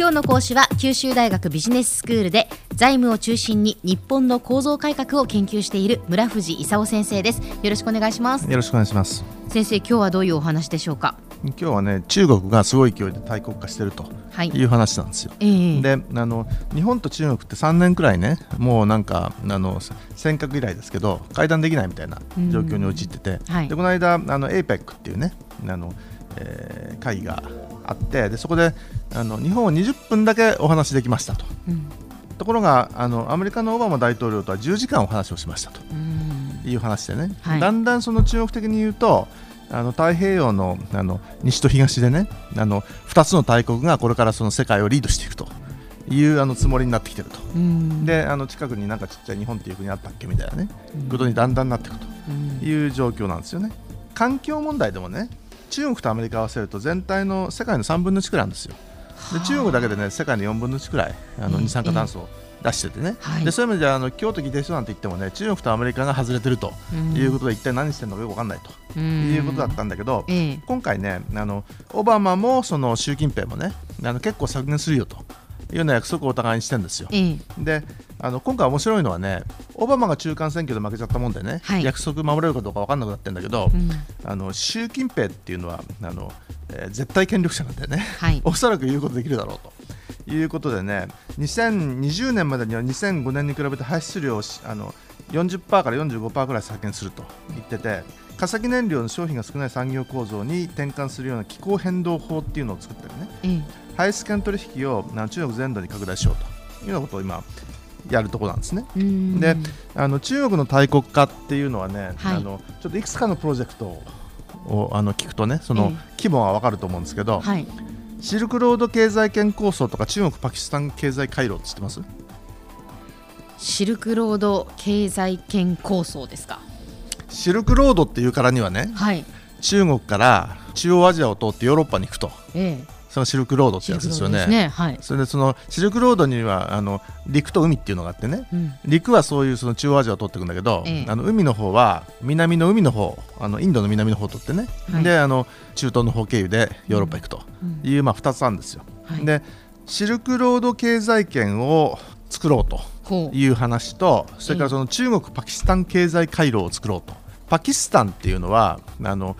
今日の講師は九州大学ビジネススクールで財務を中心に日本の構造改革を研究している村藤勲先生です。よろしくお願いします。よろしくお願いします。先生今日はどういうお話でしょうか？今日はね中国がすごい勢いで大国化してるとい。う話なんですよ、えー、であの日本と中国って3年くらいねもうなんかあの尖閣以来ですけど会談できないみたいな状況に陥ってて、はい、でこの間あの APEC っていうねあの、えー、会議があってでそこであの日本は20分だけお話できましたと、うん、ところがあのアメリカのオバマ大統領とは10時間お話をしましたと。いう話でね、はい、だんだんその中国的に言うとあの太平洋のあの西と東でねあの2つの大国がこれからその世界をリードしていくと。いうあのつもりになってきてると、であの近くになんかちっちゃい日本っていう国あったっけみたいなね、ことにだんだんなっていくと。いう状況なんですよね。環境問題でもね中国とアメリカ合わせると全体の世界の3分の1くらいなんですよ。で中国だけでね世界の4分の1くらいあの二酸化炭素を出しててね、はい、でそういう意味ではあの京都議定書なんて言ってもね中国とアメリカが外れてると。いうことで、一体何してるのかよく分かんないと。いうことだったんだけど、今回ねあのオバマもその習近平もねあの結構削減するよと。いうような約束をお互いにしてるんですよ。であの今回面白いのはねオバマが中間選挙で負けちゃったもんでね、はい、約束守れるかどうか分かんなくなってるんだけど、うん、あの習近平っていうのはあの、えー、絶対権力者なんでね、はい、おそらく言うことできるだろうと。いうことでね2020年までには2005年に比べて排出量をあの40%から45%ぐらい削減すると言ってて化石燃料の消費が少ない産業構造に転換するような気候変動法っていうのを作ってるね、うん、排出権取引を中国全土に拡大しようと。いうようなことを今やるところなんですね。であの中国の大国化っていうのはね、はい、あのちょっといくつかのプロジェクトをあの聞くとねその規模が分かると思うんですけど、はい、シルクロード経済圏構想とか中国パキスタン経済回廊って知ってます？シルクロード経済圏構想ですか？シルクロードっていうからにはね、はい、中国から中央アジアを通ってヨーロッパに行くと、ええ、そのシルクロードってやつですよね。ね。はい、それでそのシルクロードにはあの陸と海っていうのがあってね、うん、陸はそういうその中央アジアを通っていくんだけど、ええ、あの海の方は南の海の方あのインドの南の方を通ってね、はい、であの中東の方経由でヨーロッパ行くという、うん、まあ、2つあるんですよ。はい、でシルクロード経済圏を作ろうという話とそれからその中国パキスタン経済回廊を作ろうと。パキスタンっていうのはあの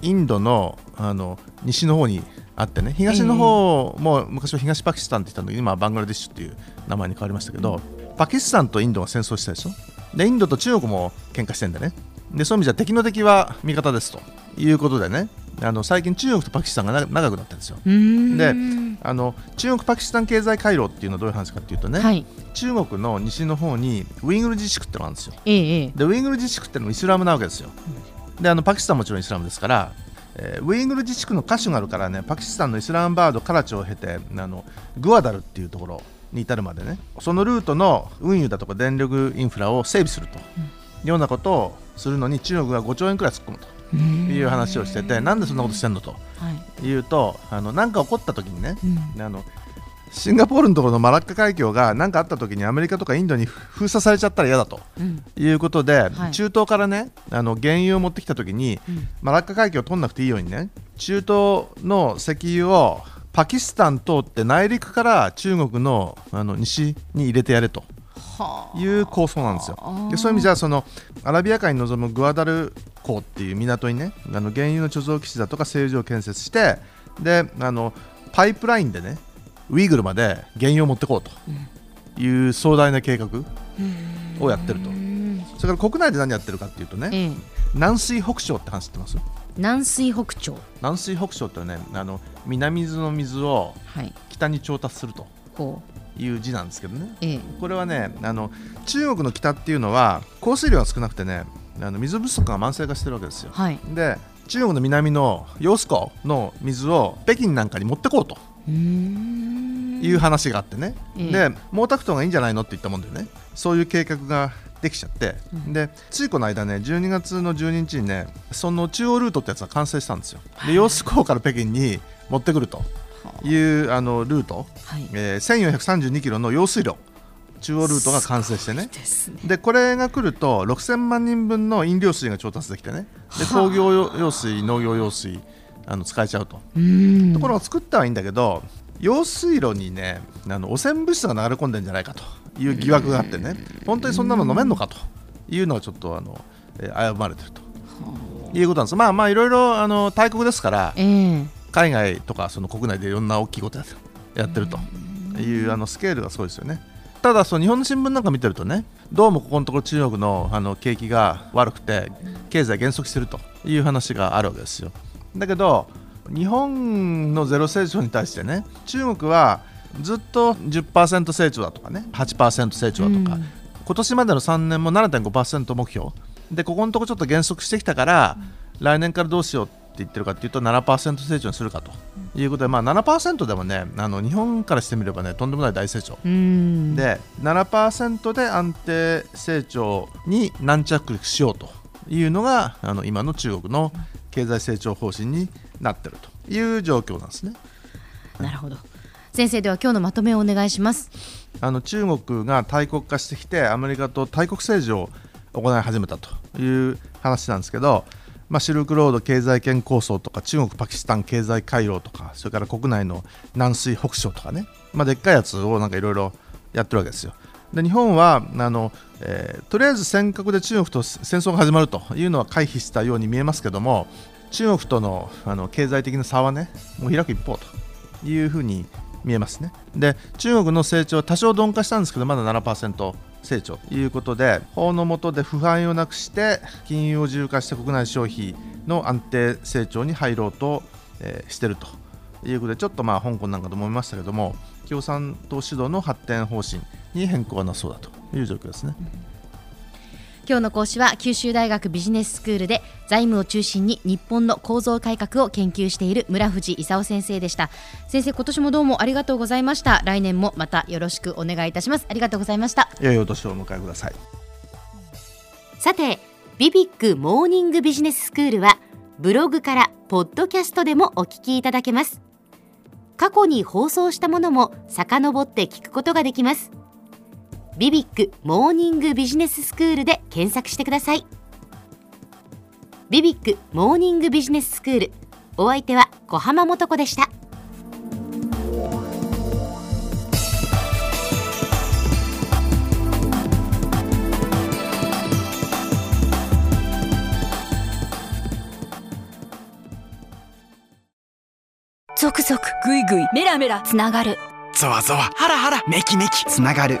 インドのあの西の方にあってね。東の方も昔は東パキスタンって言ったんだけど今はバングラデシュっていう名前に変わりましたけどパキスタンとインドが戦争したでしょ？でインドと中国も喧嘩してんだね。でそういう意味じゃ敵の敵は味方ですということでね。あの最近中国とパキスタンが長くなったんですよ。であの中国パキスタン経済回廊っていうのはどういう話かっていうとね、はい、中国の西の方にウイグル自治区ってのがあるんですよ、ええ、でウイグル自治区ってのもイスラムなわけですよ。であのパキスタンもちろんイスラムですからえー、ウイグル自治区の歌手があるからねパキスタンのイスラムバードカラチを経てあのグアダルっていうところに至るまでねそのルートの運輸だとか電力インフラを整備すると、いうようなことをするのに中国が5兆円くらい突っ込むという話をしててなんでそんなことしてんのとい。うと、あの何か起こった時にね、うん、あのシンガポールのところのマラッカ海峡が何かあった時にアメリカとかインドに封鎖されちゃったら嫌だと、うん、いうことで、はい、中東からねあの原油を持ってきた時に、うん、マラッカ海峡を通んなくていいようにね中東の石油をパキスタン通って内陸から中国のあの西に入れてやれと。いう構想なんですよ。でそういう意味じゃそのアラビア海に臨むグアダル港っていう港にねあの原油の貯蔵基地だとか製油所を建設してであのパイプラインでねウイグルまで原油を持ってこうという壮大な計画をやってると、それから国内で何やってるかっていうとね、南水北潮って話ってます？南水北潮南水北潮ってねあの南水の水を北に調達するという字なんですけどね、これはねあの中国の北っていうのは降水量が少なくてねあの水不足が慢性化してるわけですよ、はい、で中国の南の揚子湖の水を北京なんかに持ってこうという話があってね、で毛沢東がいいんじゃないのって言ったもんでね。そういう計画ができちゃって、うん、でついこの間ね12月の12日にねその中央ルートってやつが完成したんですよ。で揚子港から北京に持ってくると。いうあのルート、はい、えー、1432キロの用水路。中央ルートが完成してね。で、ね、これが来ると6000万人分の飲料水が調達できてね。で工業用水農業用水あの使えちゃうと。ところが作ったはいいんだけど用水路にねあの汚染物質が流れ込んでるんじゃないかという疑惑があってね本当にそんなの飲めるのかというのはちょっとあの、えー、危まれてると。いうことなんです。まあまあいろいろあの大国ですから、えー、海外とかその国内でいろんな大きいことやってると。いうあのスケールがすごいですよね。ただその日本の新聞なんか見てるとねどうもここのところ中国のあの景気が悪くて経済減速してるという話があるわけですよ。だけど日本のゼロ成長に対してね中国はずっと10%成長だとかね8%成長だとか、うん、今年までの3年も7.5%目標。でここのところちょっと減速してきたから、うん、来年からどうしようって言ってるかっていうと7%成長にするかと。いうことで、まあ、7%でもねあの日本からしてみればねとんでもない大成長。で7%で安定成長に軟着陸しようというのがあの今の中国の経済成長方針になっているという状況なんですね。なるほど先生では今日のまとめをお願いしますあの中国が大国化してきてアメリカと大国政治を行い始めたという話なんですけどまあ、シルクロード経済圏構想とか中国パキスタン経済回廊とかそれから国内の南水北省とかね、まあ、でっかいやつをなんかいろいろやってるわけですよ。で日本はあの、えー、とりあえず尖閣で中国と戦争が始まるというのは回避したように見えますけども中国とのあの経済的な差はねもう開く一方というふうに見えますね。で中国の成長は多少鈍化したんですけどまだ7%成長ということで法の下で腐敗をなくして金融を自由化して国内消費の安定成長に入ろうと、えー、しているということでちょっとまあ香港なんかと思いましたけども共産党指導の発展方針に変更はなそうだという状況ですね。今日の講師は九州大学ビジネススクールで財務を中心に日本の構造改革を研究している村藤勲先生でした。先生今年もどうもありがとうございました。来年もまたよろしくお願いいたします。ありがとうございました。良いお年をお迎えください。さてビビックモーニングビジネススクールはブログからポッドキャストでもお聞きいただけます。過去に放送したものも遡って聞くことができますビビックモーニングビジネススクールで検索してください。ビビックモーニングビジネススクールお相手は小浜もとこでした。続々ぐいぐいメラメラつながる。ゾワゾワハラハラメキメキ。つながる